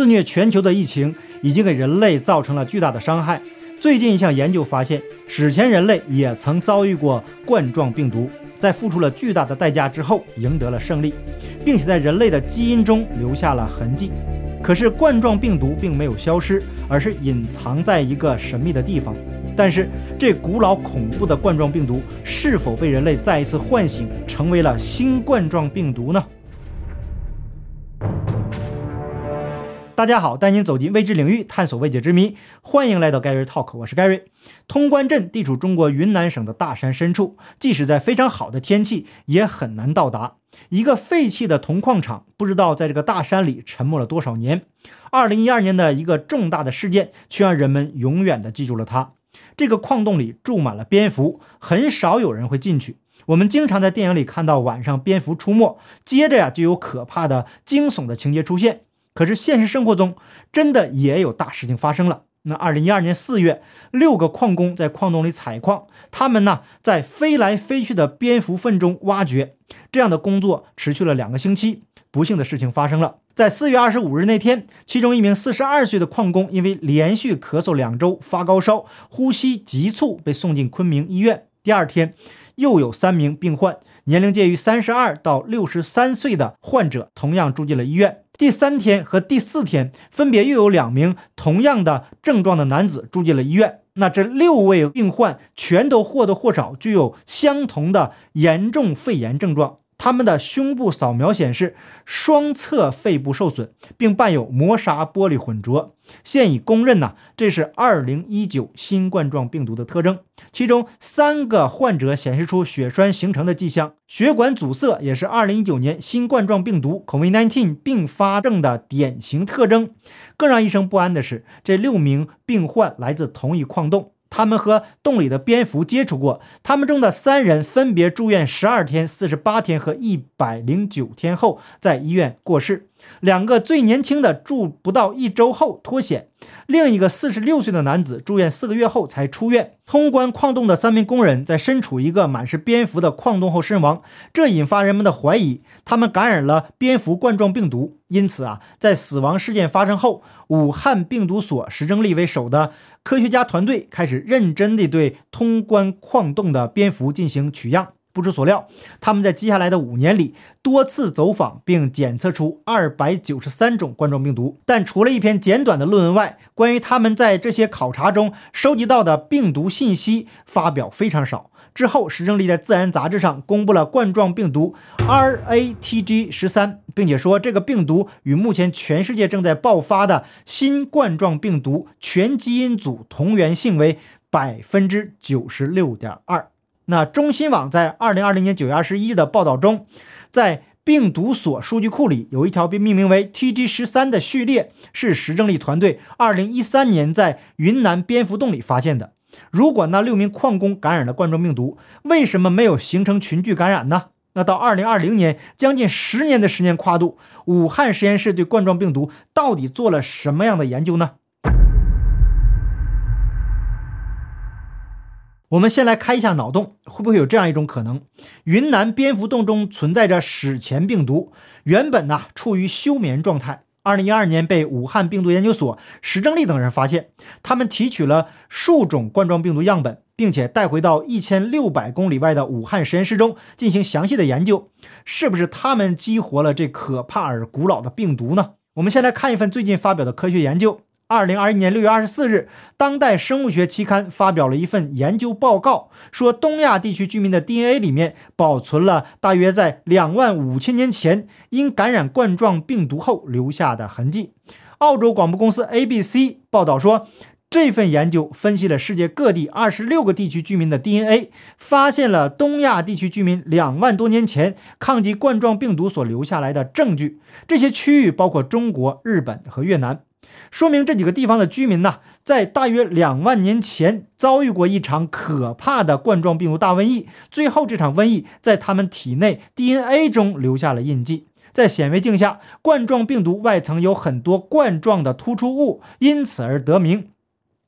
肆虐全球的疫情已经给人类造成了巨大的伤害。最近一项研究发现，史前人类也曾遭遇过冠状病毒，在付出了巨大的代价之后赢得了胜利，并且在人类的基因中留下了痕迹。可是冠状病毒并没有消失，而是隐藏在一个神秘的地方。但是，这古老恐怖的冠状病毒是否被人类再一次唤醒，成为了新冠状病毒呢？大家好，带您走进未知领域，探索未解之谜。欢迎来到盖瑞 Talk，我是盖瑞。通关镇地处中国云南省的大山深处，即使在非常好的天气，也很难到达。一个废弃的铜矿厂，不知道在这个大山里沉没了多少年。二零一二年的一个重大的事件，却让人们永远的记住了它。这个矿洞里住满了蝙蝠，很少有人会进去。我们经常在电影里看到晚上蝙蝠出没，接着呀就有可怕的惊悚的情节出现。可是现实生活中，真的也有大事情发生了。那二零一二年四月，六个矿工在矿洞里采矿，他们呢在飞来飞去的蝙蝠粪中挖掘，这样的工作持续了两个星期。不幸的事情发生了，在四月二十五日那天，其中一名四十二岁的矿工因为连续咳嗽两周、发高烧、呼吸急促，被送进昆明医院。第二天，又有三名病患，年龄介于三十二到六十三岁的患者，同样住进了医院。第三天和第四天，分别又有两名同样的症状的男子住进了医院。那这六位病患全都或多或少具有相同的严重肺炎症状。他们的胸部扫描显示双侧肺部受损，并伴有磨砂玻璃混浊。现已公认呐，这是2019新冠状病毒的特征。其中三个患者显示出血栓形成的迹象，血管阻塞也是2019年新冠状病毒 COVID-19 并发症的典型特征。更让医生不安的是，这六名病患来自同一矿洞。他们和洞里的蝙蝠接触过，他们中的三人分别住院十二天、四十八天和一百零九天后在医院过世。两个最年轻的住不到一周后脱险，另一个四十六岁的男子住院四个月后才出院。通关矿洞的三名工人在身处一个满是蝙蝠的矿洞后身亡，这引发人们的怀疑，他们感染了蝙蝠冠状病毒。因此啊，在死亡事件发生后，武汉病毒所石正丽为首的。科学家团队开始认真地对通关矿洞的蝙蝠进行取样。不出所料，他们在接下来的五年里多次走访，并检测出二百九十三种冠状病毒。但除了一篇简短的论文外，关于他们在这些考察中收集到的病毒信息发表非常少。之后，石正丽在《自然》杂志上公布了冠状病毒 RATG 十三，并且说这个病毒与目前全世界正在爆发的新冠状病毒全基因组同源性为百分之九十六点二。那中新网在二零二零年九月二十一日的报道中，在病毒所数据库里有一条被命名为 TG 十三的序列，是石正丽团队二零一三年在云南蝙蝠洞里发现的。如果那六名矿工感染了冠状病毒，为什么没有形成群聚感染呢？那到二零二零年，将近十年的时间跨度，武汉实验室对冠状病毒到底做了什么样的研究呢？我们先来开一下脑洞，会不会有这样一种可能：云南蝙蝠洞中存在着史前病毒，原本呢处于休眠状态。二零一二年，被武汉病毒研究所石正丽等人发现，他们提取了数种冠状病毒样本，并且带回到一千六百公里外的武汉实验室中进行详细的研究。是不是他们激活了这可怕而古老的病毒呢？我们先来看一份最近发表的科学研究。二零二一年六月二十四日，《当代生物学》期刊发表了一份研究报告，说东亚地区居民的 DNA 里面保存了大约在两万五千年前因感染冠状病毒后留下的痕迹。澳洲广播公司 ABC 报道说，这份研究分析了世界各地二十六个地区居民的 DNA，发现了东亚地区居民两万多年前抗击冠状病毒所留下来的证据。这些区域包括中国、日本和越南。说明这几个地方的居民呢，在大约两万年前遭遇过一场可怕的冠状病毒大瘟疫，最后这场瘟疫在他们体内 DNA 中留下了印记。在显微镜下，冠状病毒外层有很多冠状的突出物，因此而得名。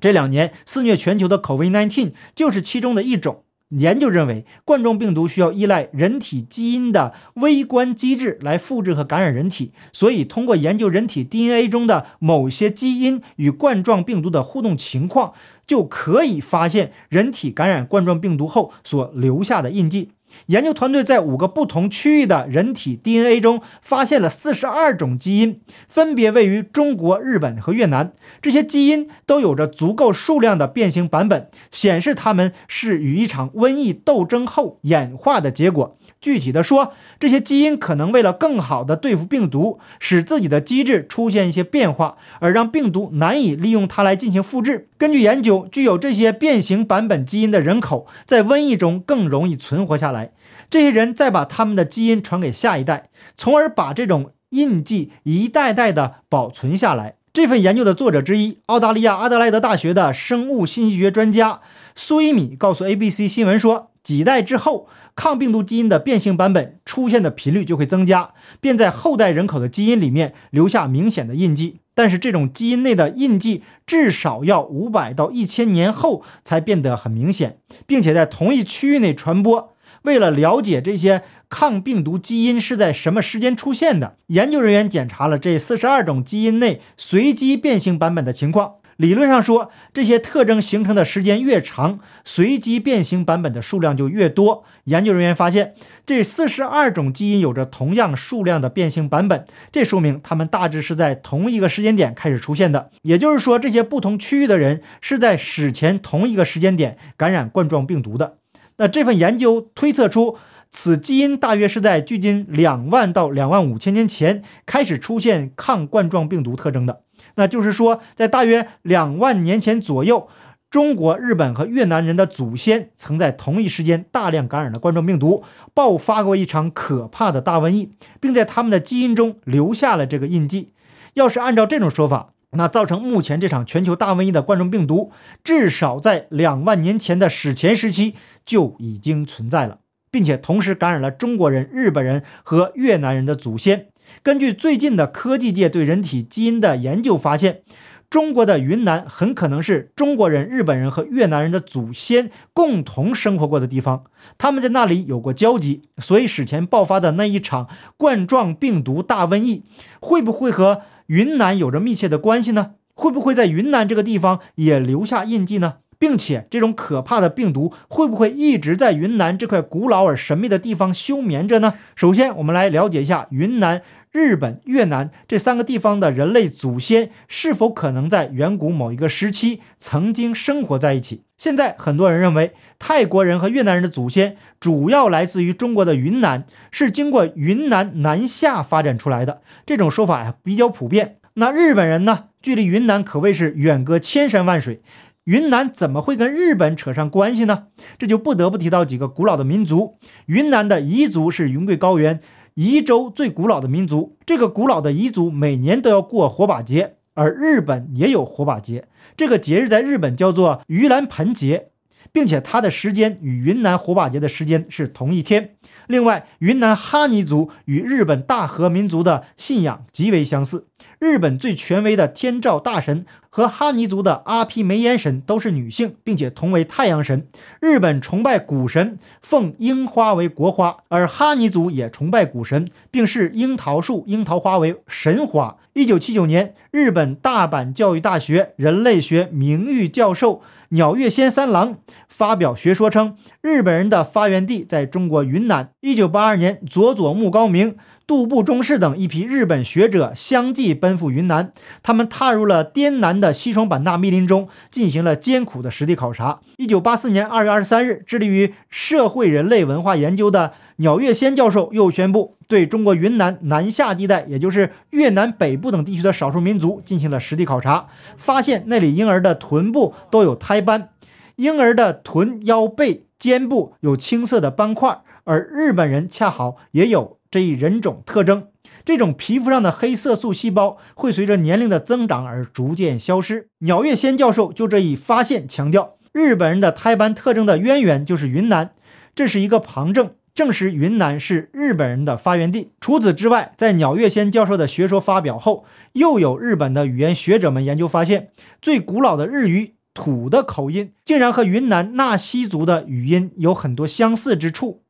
这两年肆虐全球的 COVID-19 就是其中的一种。研究认为，冠状病毒需要依赖人体基因的微观机制来复制和感染人体，所以通过研究人体 DNA 中的某些基因与冠状病毒的互动情况，就可以发现人体感染冠状病毒后所留下的印记。研究团队在五个不同区域的人体 DNA 中发现了四十二种基因，分别位于中国、日本和越南。这些基因都有着足够数量的变形版本，显示它们是与一场瘟疫斗争后演化的结果。具体的说，这些基因可能为了更好地对付病毒，使自己的机制出现一些变化，而让病毒难以利用它来进行复制。根据研究，具有这些变形版本基因的人口在瘟疫中更容易存活下来。这些人再把他们的基因传给下一代，从而把这种印记一代代地保存下来。这份研究的作者之一，澳大利亚阿德莱德大学的生物信息学专家苏伊米告诉 ABC 新闻说。几代之后，抗病毒基因的变形版本出现的频率就会增加，便在后代人口的基因里面留下明显的印记。但是，这种基因内的印记至少要五百到一千年后才变得很明显，并且在同一区域内传播。为了了解这些抗病毒基因是在什么时间出现的，研究人员检查了这四十二种基因内随机变形版本的情况。理论上说，这些特征形成的时间越长，随机变形版本的数量就越多。研究人员发现，这四十二种基因有着同样数量的变形版本，这说明它们大致是在同一个时间点开始出现的。也就是说，这些不同区域的人是在史前同一个时间点感染冠状病毒的。那这份研究推测出，此基因大约是在距今两万到两万五千年前开始出现抗冠状病毒特征的。那就是说，在大约两万年前左右，中国、日本和越南人的祖先曾在同一时间大量感染了冠状病毒，爆发过一场可怕的大瘟疫，并在他们的基因中留下了这个印记。要是按照这种说法，那造成目前这场全球大瘟疫的冠状病毒，至少在两万年前的史前时期就已经存在了，并且同时感染了中国人、日本人和越南人的祖先。根据最近的科技界对人体基因的研究发现，中国的云南很可能是中国人、日本人和越南人的祖先共同生活过的地方，他们在那里有过交集，所以史前爆发的那一场冠状病毒大瘟疫，会不会和云南有着密切的关系呢？会不会在云南这个地方也留下印记呢？并且，这种可怕的病毒会不会一直在云南这块古老而神秘的地方休眠着呢？首先，我们来了解一下云南。日本、越南这三个地方的人类祖先是否可能在远古某一个时期曾经生活在一起？现在很多人认为，泰国人和越南人的祖先主要来自于中国的云南，是经过云南南下发展出来的。这种说法呀比较普遍。那日本人呢？距离云南可谓是远隔千山万水，云南怎么会跟日本扯上关系呢？这就不得不提到几个古老的民族。云南的彝族是云贵高原。彝州最古老的民族，这个古老的彝族每年都要过火把节，而日本也有火把节。这个节日在日本叫做盂兰盆节，并且它的时间与云南火把节的时间是同一天。另外，云南哈尼族与日本大和民族的信仰极为相似。日本最权威的天照大神和哈尼族的阿毗梅烟神都是女性，并且同为太阳神。日本崇拜古神，奉樱花为国花，而哈尼族也崇拜古神，并视樱桃树、樱桃花为神花。一九七九年，日本大阪教育大学人类学名誉教授鸟越仙三郎发表学说称，日本人的发源地在中国云南。一九八二年，佐佐木高明。杜部忠士等一批日本学者相继奔赴云南，他们踏入了滇南的西双版纳密林中，进行了艰苦的实地考察。一九八四年二月二十三日，致力于社会人类文化研究的鸟月仙教授又宣布，对中国云南南下地带，也就是越南北部等地区的少数民族进行了实地考察，发现那里婴儿的臀部都有胎斑，婴儿的臀、腰、背、肩部有青色的斑块，而日本人恰好也有。这一人种特征，这种皮肤上的黑色素细胞会随着年龄的增长而逐渐消失。鸟越仙教授就这一发现强调，日本人的胎斑特征的渊源就是云南，这是一个旁证，证实云南是日本人的发源地。除此之外，在鸟越仙教授的学说发表后，又有日本的语言学者们研究发现，最古老的日语。土的口音，竟然和云南纳西族的语音有很多相似之处。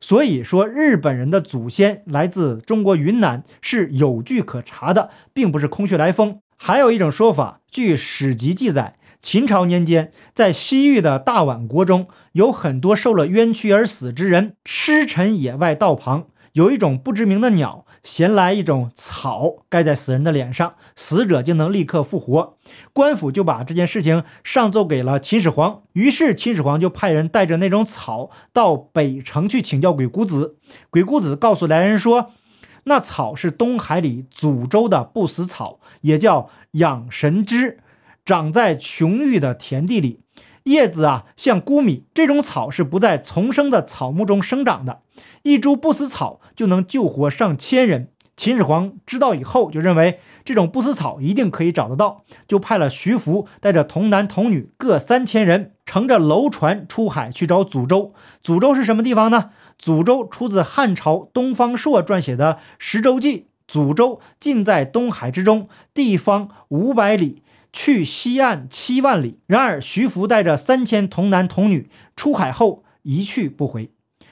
所以说，日本人的祖先来自中国云南是有据可查的，并不是空穴来风。还有一种说法，据史籍记载，秦朝年间，在西域的大宛国中，有很多受了冤屈而死之人，尸沉野外道旁，有一种不知名的鸟。衔来一种草盖在死人的脸上，死者就能立刻复活。官府就把这件事情上奏给了秦始皇，于是秦始皇就派人带着那种草到北城去请教鬼谷子。鬼谷子告诉来人说，那草是东海里祖州的不死草，也叫养神芝，长在琼玉的田地里。叶子啊，像谷米，这种草是不在丛生的草木中生长的。一株不死草就能救活上千人。秦始皇知道以后，就认为这种不死草一定可以找得到，就派了徐福带着童男童女各三千人，乘着楼船出海去找祖州。祖州是什么地方呢？祖州出自汉朝东方朔撰写的《十州记》，祖州近在东海之中，地方五百里。去西岸七万里。然而，徐福带着三千童男童女出海后一去不回。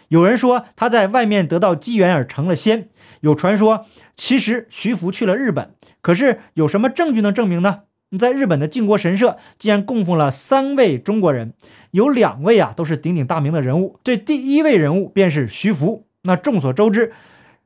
有人说他在外面得到机缘而成了仙，有传说其实徐福去了日本。可是有什么证据能证明呢？在日本的靖国神社竟然供奉了三位中国人，有两位啊都是鼎鼎大名的人物。这第一位人物便是徐福。那众所周知，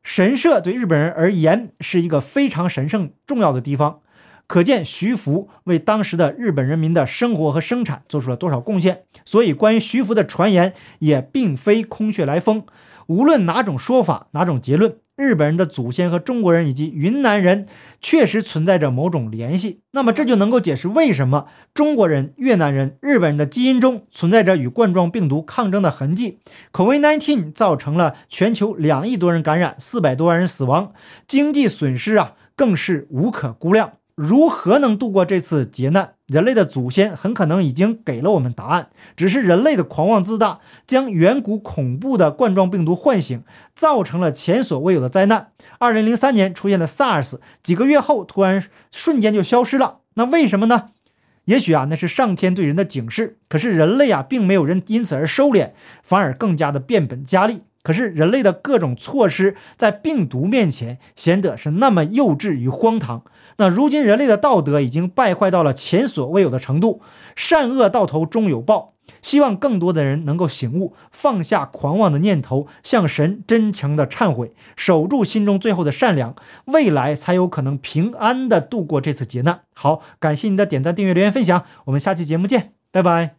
神社对日本人而言是一个非常神圣重要的地方。可见徐福为当时的日本人民的生活和生产做出了多少贡献。所以，关于徐福的传言也并非空穴来风。无论哪种说法、哪种结论，日本人的祖先和中国人以及云南人确实存在着某种联系。那么，这就能够解释为什么中国人、越南人、日本人的基因中存在着与冠状病毒抗争的痕迹。COVID-19 造成了全球两亿多人感染，四百多万人死亡，经济损失啊更是无可估量。如何能度过这次劫难？人类的祖先很可能已经给了我们答案，只是人类的狂妄自大，将远古恐怖的冠状病毒唤醒，造成了前所未有的灾难。二零零三年出现的 SARS，几个月后突然瞬间就消失了，那为什么呢？也许啊，那是上天对人的警示。可是人类啊，并没有人因此而收敛，反而更加的变本加厉。可是人类的各种措施在病毒面前显得是那么幼稚与荒唐。那如今人类的道德已经败坏到了前所未有的程度，善恶到头终有报。希望更多的人能够醒悟，放下狂妄的念头，向神真诚的忏悔，守住心中最后的善良，未来才有可能平安的度过这次劫难。好，感谢您的点赞、订阅、留言、分享，我们下期节目见，拜拜。